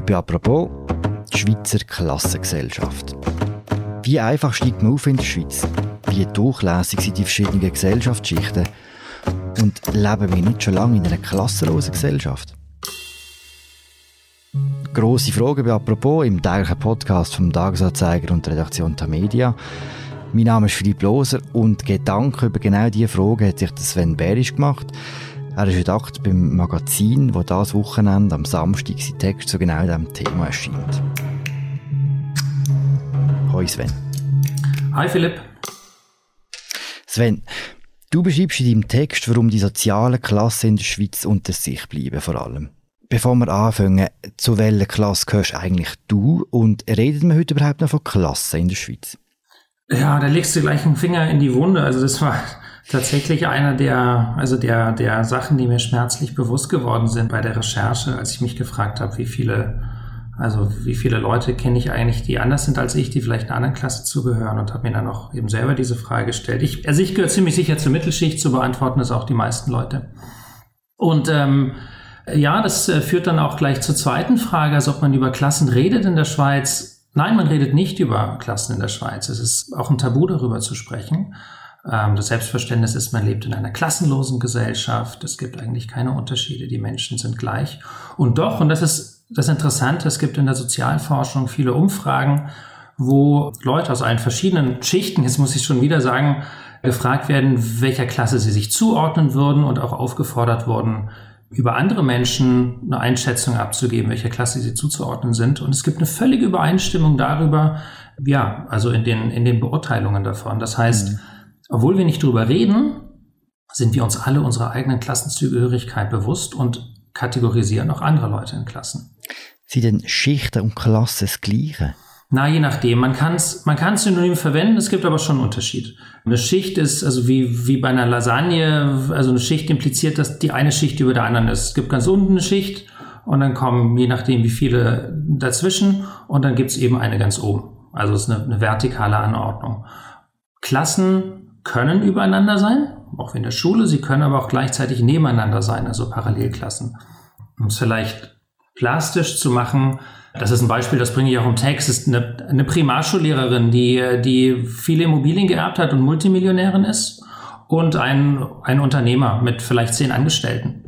Heute «Apropos» die Schweizer Klassengesellschaft. Wie einfach steigt man auf in der Schweiz? Wie durchlässig sind die verschiedenen Gesellschaftsschichten? Und leben wir nicht schon lange in einer klassenlosen Gesellschaft? Grosse Fragen bei «Apropos» im täglichen Podcast vom Tagesanzeiger und der Redaktion Tamedia. Mein Name ist Philipp Loser und Gedanken über genau diese Frage hat sich Sven Berisch gemacht. Er ist Redakt beim Magazin, wo das Wochenende am Samstag sein Text zu genau diesem Thema erscheint. Hoi Sven. Hi Philipp. Sven, du beschreibst in deinem Text, warum die sozialen Klassen in der Schweiz unter sich bleiben vor allem. Bevor wir anfangen, zu welcher Klasse gehörst eigentlich du und reden wir heute überhaupt noch von Klassen in der Schweiz? Ja, da legst du gleich einen Finger in die Wunde. Also das war tatsächlich einer der, also der, der Sachen, die mir schmerzlich bewusst geworden sind bei der Recherche, als ich mich gefragt habe, wie viele, also wie viele Leute kenne ich eigentlich, die anders sind als ich, die vielleicht einer anderen Klasse zugehören und habe mir dann auch eben selber diese Frage gestellt. Ich, also ich gehöre ziemlich sicher zur Mittelschicht, zu beantworten das auch die meisten Leute. Und ähm, ja, das äh, führt dann auch gleich zur zweiten Frage, also ob man über Klassen redet in der Schweiz Nein, man redet nicht über Klassen in der Schweiz. Es ist auch ein Tabu, darüber zu sprechen. Ähm, das Selbstverständnis ist, man lebt in einer klassenlosen Gesellschaft. Es gibt eigentlich keine Unterschiede. Die Menschen sind gleich. Und doch, und das ist das Interessante, es gibt in der Sozialforschung viele Umfragen, wo Leute aus allen verschiedenen Schichten, jetzt muss ich schon wieder sagen, gefragt werden, welcher Klasse sie sich zuordnen würden und auch aufgefordert wurden, über andere Menschen eine Einschätzung abzugeben, welcher Klasse sie zuzuordnen sind. Und es gibt eine völlige Übereinstimmung darüber, ja, also in den, in den Beurteilungen davon. Das heißt, mhm. Obwohl wir nicht drüber reden, sind wir uns alle unserer eigenen Klassenzugehörigkeit bewusst und kategorisieren auch andere Leute in Klassen. Sind denn Schichten und Klassen das Gleiche? Na, je nachdem. Man kann es man kann's synonym verwenden, es gibt aber schon einen Unterschied. Eine Schicht ist, also wie, wie bei einer Lasagne, also eine Schicht impliziert, dass die eine Schicht über der anderen ist. Es gibt ganz unten eine Schicht und dann kommen, je nachdem wie viele dazwischen, und dann gibt es eben eine ganz oben. Also es ist eine, eine vertikale Anordnung. Klassen können übereinander sein, auch in der Schule, sie können aber auch gleichzeitig nebeneinander sein, also Parallelklassen. Um es vielleicht plastisch zu machen, das ist ein Beispiel, das bringe ich auch im Text. Ist eine, eine Primarschullehrerin, die, die viele Immobilien geerbt hat und Multimillionärin ist und ein, ein Unternehmer mit vielleicht zehn Angestellten.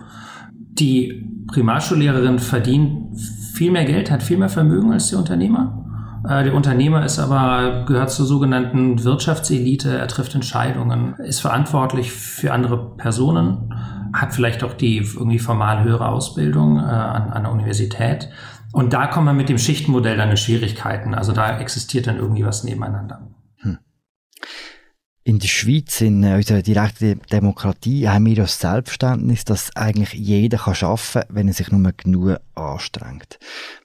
Die Primarschullehrerin verdient viel mehr Geld, hat viel mehr Vermögen als der Unternehmer. Äh, der Unternehmer ist aber, gehört zur sogenannten Wirtschaftselite, er trifft Entscheidungen, ist verantwortlich für andere Personen, hat vielleicht auch die irgendwie formal höhere Ausbildung äh, an, an der Universität. Und da kommen wir mit dem Schichtenmodell dann in Schwierigkeiten. Also da existiert dann irgendwie was nebeneinander. Hm. In der Schweiz, in unserer direkten Demokratie, haben wir das Selbstverständnis, dass eigentlich jeder arbeiten kann, wenn er sich nur genug anstrengt.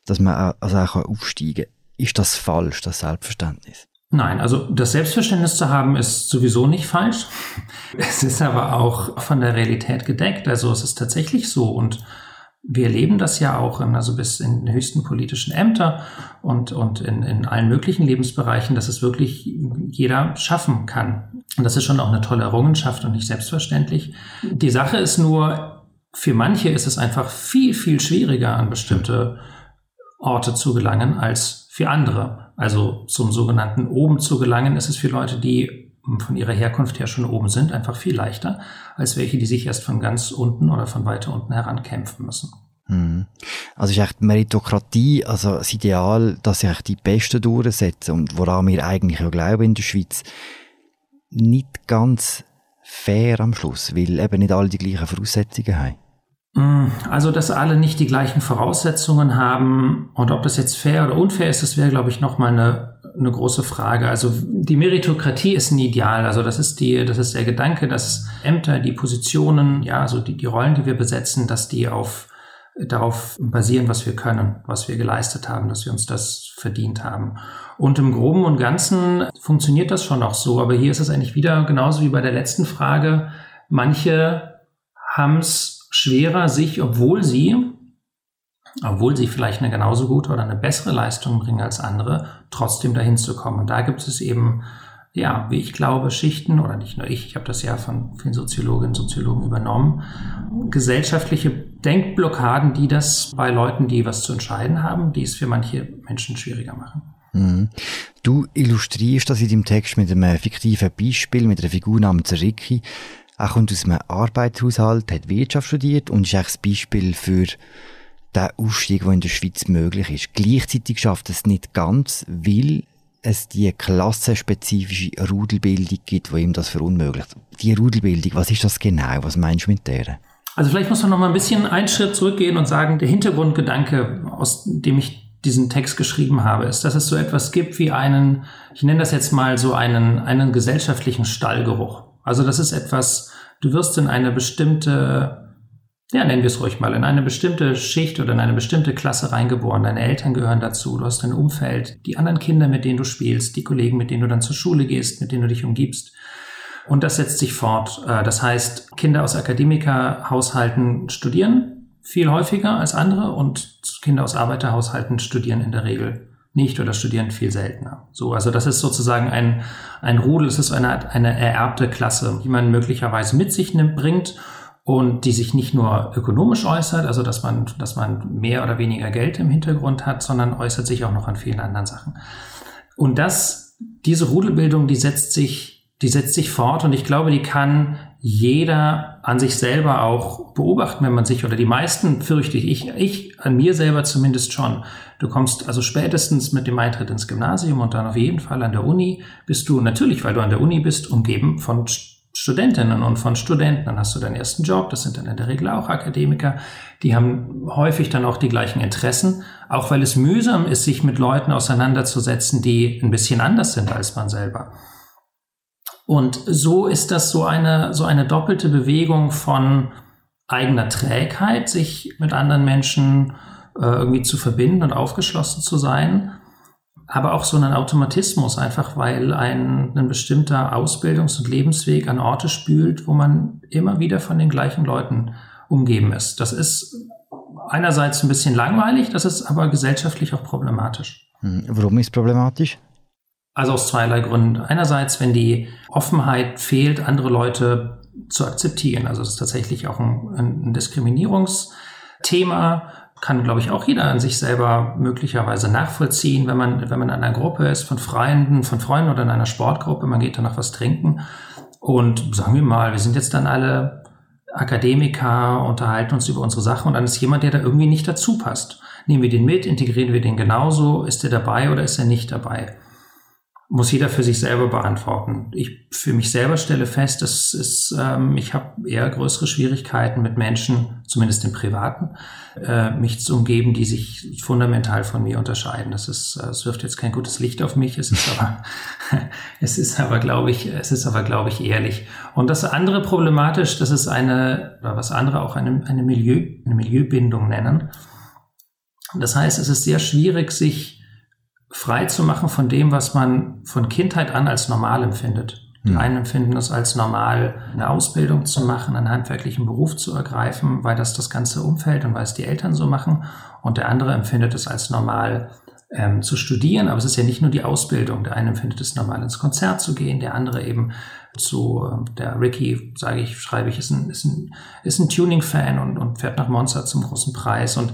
Dass man also auch aufsteigen kann. Ist das falsch, das Selbstverständnis? Nein, also das Selbstverständnis zu haben ist sowieso nicht falsch. Es ist aber auch von der Realität gedeckt. Also es ist tatsächlich so und wir erleben das ja auch, also bis in den höchsten politischen Ämter und, und in, in allen möglichen Lebensbereichen, dass es wirklich jeder schaffen kann. Und das ist schon auch eine tolle Errungenschaft und nicht selbstverständlich. Die Sache ist nur, für manche ist es einfach viel, viel schwieriger, an bestimmte Orte zu gelangen als für andere. Also zum sogenannten Oben zu gelangen ist es für Leute, die von ihrer Herkunft her schon oben sind, einfach viel leichter, als welche, die sich erst von ganz unten oder von weiter unten herankämpfen müssen. Hm. Also ist echt Meritokratie, also das Ideal, dass sich die Besten durchsetzen und woran wir eigentlich auch glauben in der Schweiz, nicht ganz fair am Schluss, weil eben nicht alle die gleichen Voraussetzungen haben. Hm, also, dass alle nicht die gleichen Voraussetzungen haben und ob das jetzt fair oder unfair ist, das wäre, glaube ich, nochmal eine eine große Frage. Also die Meritokratie ist ein Ideal. Also das ist die, das ist der Gedanke, dass Ämter, die Positionen, ja, also die, die Rollen, die wir besetzen, dass die auf darauf basieren, was wir können, was wir geleistet haben, dass wir uns das verdient haben. Und im Groben und Ganzen funktioniert das schon auch so. Aber hier ist es eigentlich wieder genauso wie bei der letzten Frage. Manche haben es schwerer, sich, obwohl sie obwohl sie vielleicht eine genauso gute oder eine bessere Leistung bringen als andere, trotzdem dahin zu kommen. Und da gibt es eben, ja, wie ich glaube, Schichten, oder nicht nur ich, ich habe das ja von vielen Soziologinnen und Soziologen übernommen, gesellschaftliche Denkblockaden, die das bei Leuten, die was zu entscheiden haben, die es für manche Menschen schwieriger machen. Mhm. Du illustrierst das in deinem Text mit einem fiktiven Beispiel, mit einer Figur namens Ricky. Er kommt aus einem Arbeitshaushalt, hat Wirtschaft studiert und ist eigentlich das Beispiel für den Ausstieg, der in der Schweiz möglich ist. Gleichzeitig schafft es nicht ganz, weil es die klassenspezifische Rudelbildung gibt, die ihm das verunmöglicht. Die Rudelbildung, was ist das genau? Was meinst du mit der? Also vielleicht muss man noch mal ein bisschen einen Schritt zurückgehen und sagen, der Hintergrundgedanke, aus dem ich diesen Text geschrieben habe, ist, dass es so etwas gibt wie einen, ich nenne das jetzt mal so einen, einen gesellschaftlichen Stallgeruch. Also das ist etwas, du wirst in eine bestimmte, ja, nennen wir es ruhig mal, in eine bestimmte Schicht oder in eine bestimmte Klasse reingeboren. Deine Eltern gehören dazu, du hast dein Umfeld, die anderen Kinder, mit denen du spielst, die Kollegen, mit denen du dann zur Schule gehst, mit denen du dich umgibst. Und das setzt sich fort. Äh, das heißt, Kinder aus Akademikerhaushalten studieren viel häufiger als andere und Kinder aus Arbeiterhaushalten studieren in der Regel nicht oder studieren viel seltener. So, also das ist sozusagen ein, ein Rudel, es ist eine, eine ererbte Klasse, die man möglicherweise mit sich nimmt, bringt und die sich nicht nur ökonomisch äußert, also dass man, dass man mehr oder weniger Geld im Hintergrund hat, sondern äußert sich auch noch an vielen anderen Sachen. Und das, diese Rudelbildung, die setzt sich die setzt sich fort und ich glaube, die kann jeder an sich selber auch beobachten, wenn man sich, oder die meisten fürchte ich, ich, an mir selber zumindest schon. Du kommst also spätestens mit dem Eintritt ins Gymnasium und dann auf jeden Fall an der Uni bist du natürlich, weil du an der Uni bist, umgeben von Studentinnen und von Studenten. Dann hast du deinen ersten Job, das sind dann in der Regel auch Akademiker. Die haben häufig dann auch die gleichen Interessen, auch weil es mühsam ist, sich mit Leuten auseinanderzusetzen, die ein bisschen anders sind als man selber. Und so ist das so eine, so eine doppelte Bewegung von eigener Trägheit, sich mit anderen Menschen äh, irgendwie zu verbinden und aufgeschlossen zu sein, aber auch so einen Automatismus, einfach weil ein, ein bestimmter Ausbildungs- und Lebensweg an Orte spült, wo man immer wieder von den gleichen Leuten umgeben ist. Das ist einerseits ein bisschen langweilig, das ist aber gesellschaftlich auch problematisch. Hm, warum ist es problematisch? Also aus zweierlei Gründen. Einerseits, wenn die Offenheit fehlt, andere Leute zu akzeptieren. Also es ist tatsächlich auch ein, ein Diskriminierungsthema. Kann, glaube ich, auch jeder an sich selber möglicherweise nachvollziehen, wenn man, wenn man in einer Gruppe ist von Freunden, von Freunden oder in einer Sportgruppe, man geht danach was trinken. Und sagen wir mal, wir sind jetzt dann alle Akademiker, unterhalten uns über unsere Sache und dann ist jemand, der da irgendwie nicht dazu passt. Nehmen wir den mit, integrieren wir den genauso, ist er dabei oder ist er nicht dabei? Muss jeder für sich selber beantworten. Ich für mich selber stelle fest, es, ähm, ich habe eher größere Schwierigkeiten mit Menschen, zumindest im Privaten, äh, mich zu umgeben, die sich fundamental von mir unterscheiden. Das ist, äh, es wirft jetzt kein gutes Licht auf mich. Es ist aber, es ist aber, glaube ich, es ist aber, glaube ich, ehrlich. Und das andere problematisch, das ist eine, oder was andere auch eine, eine Milieu, eine Milieubindung nennen. Das heißt, es ist sehr schwierig, sich frei zu machen von dem, was man von Kindheit an als normal empfindet. Die hm. einen empfinden es als normal, eine Ausbildung zu machen, einen handwerklichen Beruf zu ergreifen, weil das das ganze Umfeld und weil es die Eltern so machen. Und der andere empfindet es als normal, ähm, zu studieren. Aber es ist ja nicht nur die Ausbildung. Der eine empfindet es normal, ins Konzert zu gehen, der andere eben zu, äh, der Ricky, sage ich, schreibe ich, ist ein, ist ein, ist ein Tuning-Fan und, und fährt nach Monster zum großen Preis. Und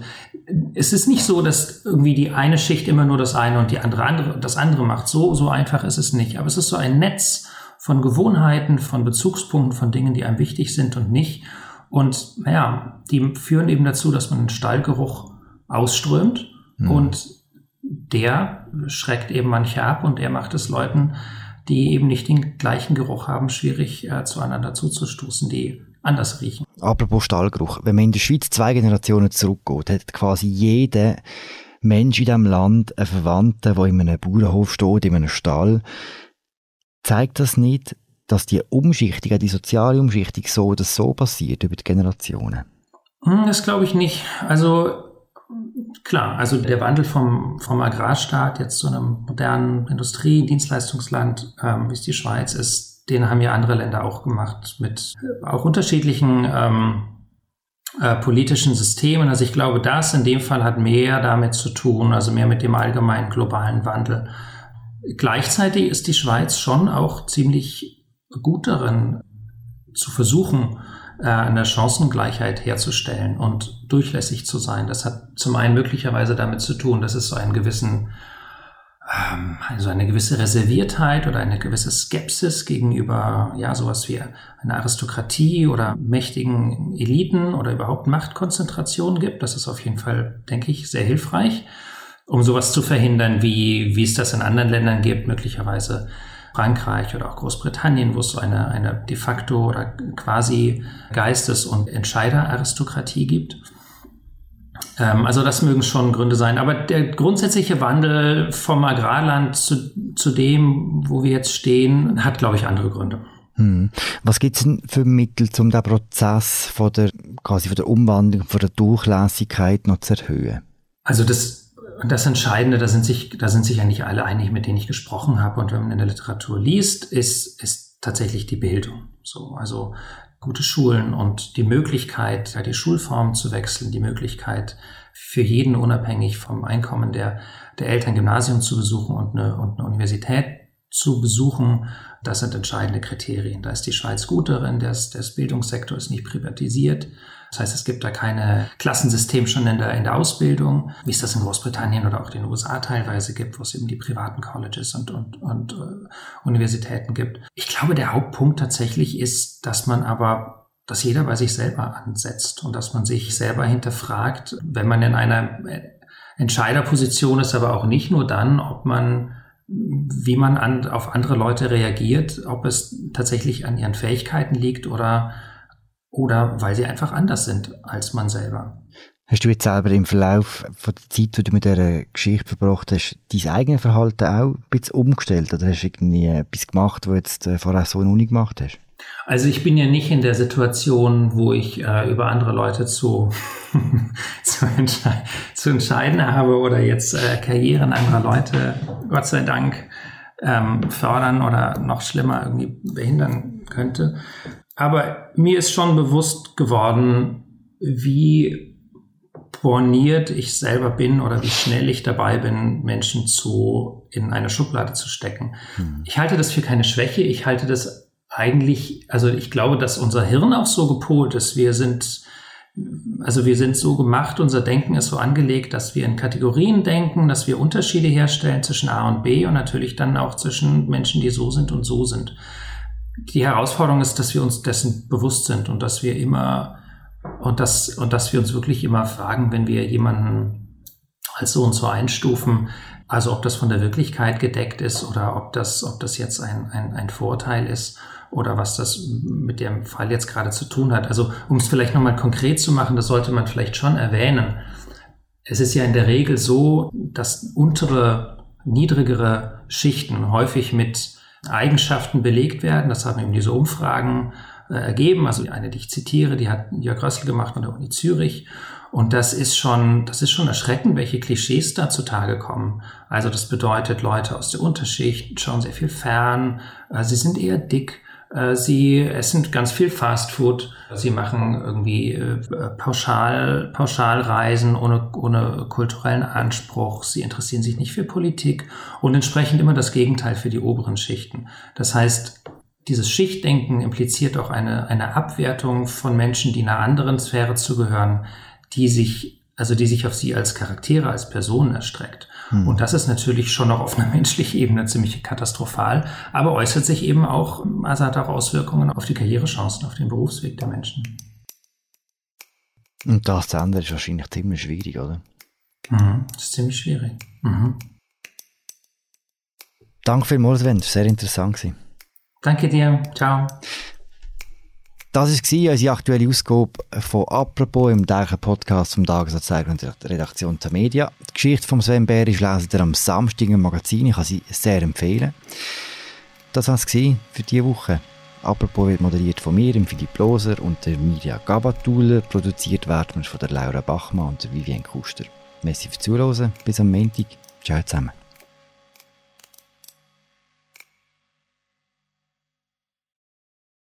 es ist nicht so, dass irgendwie die eine Schicht immer nur das eine und die andere, andere das andere macht. So, so einfach ist es nicht. Aber es ist so ein Netz von Gewohnheiten, von Bezugspunkten, von Dingen, die einem wichtig sind und nicht. Und naja, die führen eben dazu, dass man einen Stallgeruch ausströmt mhm. und der schreckt eben manche ab und der macht es Leuten, die eben nicht den gleichen Geruch haben, schwierig äh, zueinander zuzustoßen, die anders riechen. Apropos Stallgeruch, wenn man in der Schweiz zwei Generationen zurückgeht, hat quasi jeder Mensch in diesem Land einen Verwandten, der in einem Bauernhof steht, in einem Stall. Zeigt das nicht, dass die Umschichtung, die soziale Umschichtung so oder so passiert über die Generationen? Hm, das glaube ich nicht. Also Klar, also der Wandel vom, vom Agrarstaat jetzt zu einem modernen Industrie-, Dienstleistungsland, ähm, wie es die Schweiz ist, den haben ja andere Länder auch gemacht mit auch unterschiedlichen ähm, äh, politischen Systemen. Also ich glaube, das in dem Fall hat mehr damit zu tun, also mehr mit dem allgemeinen globalen Wandel. Gleichzeitig ist die Schweiz schon auch ziemlich gut darin, zu versuchen, äh, eine Chancengleichheit herzustellen und durchlässig zu sein. Das hat zum einen möglicherweise damit zu tun, dass es so einen gewissen also eine gewisse Reserviertheit oder eine gewisse Skepsis gegenüber ja sowas wie eine Aristokratie oder mächtigen Eliten oder überhaupt Machtkonzentration gibt. Das ist auf jeden Fall, denke ich, sehr hilfreich, um sowas zu verhindern, wie, wie es das in anderen Ländern gibt, möglicherweise Frankreich oder auch Großbritannien, wo es so eine, eine de facto oder quasi Geistes- und Entscheideraristokratie gibt. Ähm, also das mögen schon Gründe sein. Aber der grundsätzliche Wandel vom Agrarland zu, zu dem, wo wir jetzt stehen, hat, glaube ich, andere Gründe. Hm. Was gibt es denn für Mittel, um den Prozess von der, quasi von der Umwandlung, von der Durchlässigkeit noch zu erhöhen? Also das, das Entscheidende, da sind sich, da sind sich ja nicht alle einig, mit denen ich gesprochen habe. Und wenn man in der Literatur liest, ist, ist tatsächlich die Bildung. So, also gute Schulen und die Möglichkeit, die Schulform zu wechseln, die Möglichkeit für jeden unabhängig vom Einkommen der, der Eltern Gymnasium zu besuchen und eine, und eine Universität zu besuchen, das sind entscheidende Kriterien. Da ist die Schweiz gut darin, das, das Bildungssektor ist nicht privatisiert. Das heißt, es gibt da keine Klassensystem schon in der, in der Ausbildung, wie es das in Großbritannien oder auch den USA teilweise gibt, wo es eben die privaten Colleges und, und, und uh, Universitäten gibt. Ich glaube, der Hauptpunkt tatsächlich ist, dass man aber dass jeder bei sich selber ansetzt und dass man sich selber hinterfragt, wenn man in einer Entscheiderposition ist, aber auch nicht nur dann, ob man wie man an, auf andere Leute reagiert, ob es tatsächlich an ihren Fähigkeiten liegt oder oder weil sie einfach anders sind als man selber. Hast du jetzt selber im Verlauf von der Zeit, die du mit dieser Geschichte verbracht hast, dein eigenes Verhalten auch ein bisschen umgestellt? Oder hast du irgendwie etwas gemacht, was du jetzt äh, vorher so noch nicht gemacht hast? Also ich bin ja nicht in der Situation, wo ich äh, über andere Leute zu, zu, entsche zu, entscheiden habe oder jetzt äh, Karrieren anderer Leute, Gott sei Dank, ähm, fördern oder noch schlimmer irgendwie behindern könnte. Aber mir ist schon bewusst geworden, wie borniert ich selber bin oder wie schnell ich dabei bin, Menschen zu in eine Schublade zu stecken. Hm. Ich halte das für keine Schwäche. Ich halte das eigentlich, also ich glaube, dass unser Hirn auch so gepolt ist. Wir sind, also wir sind so gemacht, unser Denken ist so angelegt, dass wir in Kategorien denken, dass wir Unterschiede herstellen zwischen A und B und natürlich dann auch zwischen Menschen, die so sind und so sind die Herausforderung ist, dass wir uns dessen bewusst sind und dass wir immer und dass, und dass wir uns wirklich immer fragen, wenn wir jemanden als so und so einstufen, also ob das von der Wirklichkeit gedeckt ist oder ob das, ob das jetzt ein, ein, ein Vorteil ist oder was das mit dem Fall jetzt gerade zu tun hat. Also um es vielleicht nochmal konkret zu machen, das sollte man vielleicht schon erwähnen. Es ist ja in der Regel so, dass untere, niedrigere Schichten häufig mit Eigenschaften belegt werden. Das haben eben diese Umfragen äh, ergeben. Also eine, die ich zitiere, die hat Jörg Rössel gemacht an der Uni Zürich. Und das ist schon, das ist schon erschreckend, welche Klischees da zutage kommen. Also das bedeutet, Leute aus der Unterschicht schauen sehr viel fern, äh, sie sind eher dick, sie essen ganz viel Fastfood. Sie machen irgendwie äh, Pauschal, Pauschalreisen ohne, ohne kulturellen Anspruch. Sie interessieren sich nicht für Politik und entsprechend immer das Gegenteil für die oberen Schichten. Das heißt, dieses Schichtdenken impliziert auch eine, eine Abwertung von Menschen, die einer anderen Sphäre zugehören, die sich, also die sich auf sie als Charaktere, als Personen erstreckt. Hm. Und das ist natürlich schon noch auf einer menschlichen Ebene ziemlich katastrophal, aber äußert sich eben auch, also hat auch Auswirkungen auf die Karrierechancen, auf den Berufsweg der Menschen. Und das zu ändern ist wahrscheinlich ziemlich schwierig, oder? Mhm, das ist ziemlich schwierig. Mhm. Danke vielmals, Sven. Sehr interessant. Danke dir. Ciao. Das war unsere aktuelle Ausgabe von «Apropos» im täglichen Podcast vom Tagesanzeiger und der Redaktion der Media. Die Geschichte von Sven Berisch lesen ihr am Samstag im Magazin. Ich kann sie sehr empfehlen. Das war es für diese Woche. «Apropos» wird moderiert von mir, dem Philipp Loser und der Mirja Gabatuller. Produziert werden wir von der Laura Bachmann und der Vivienne Kuster. Merci fürs Zuhören. Bis am Montag. Ciao zusammen.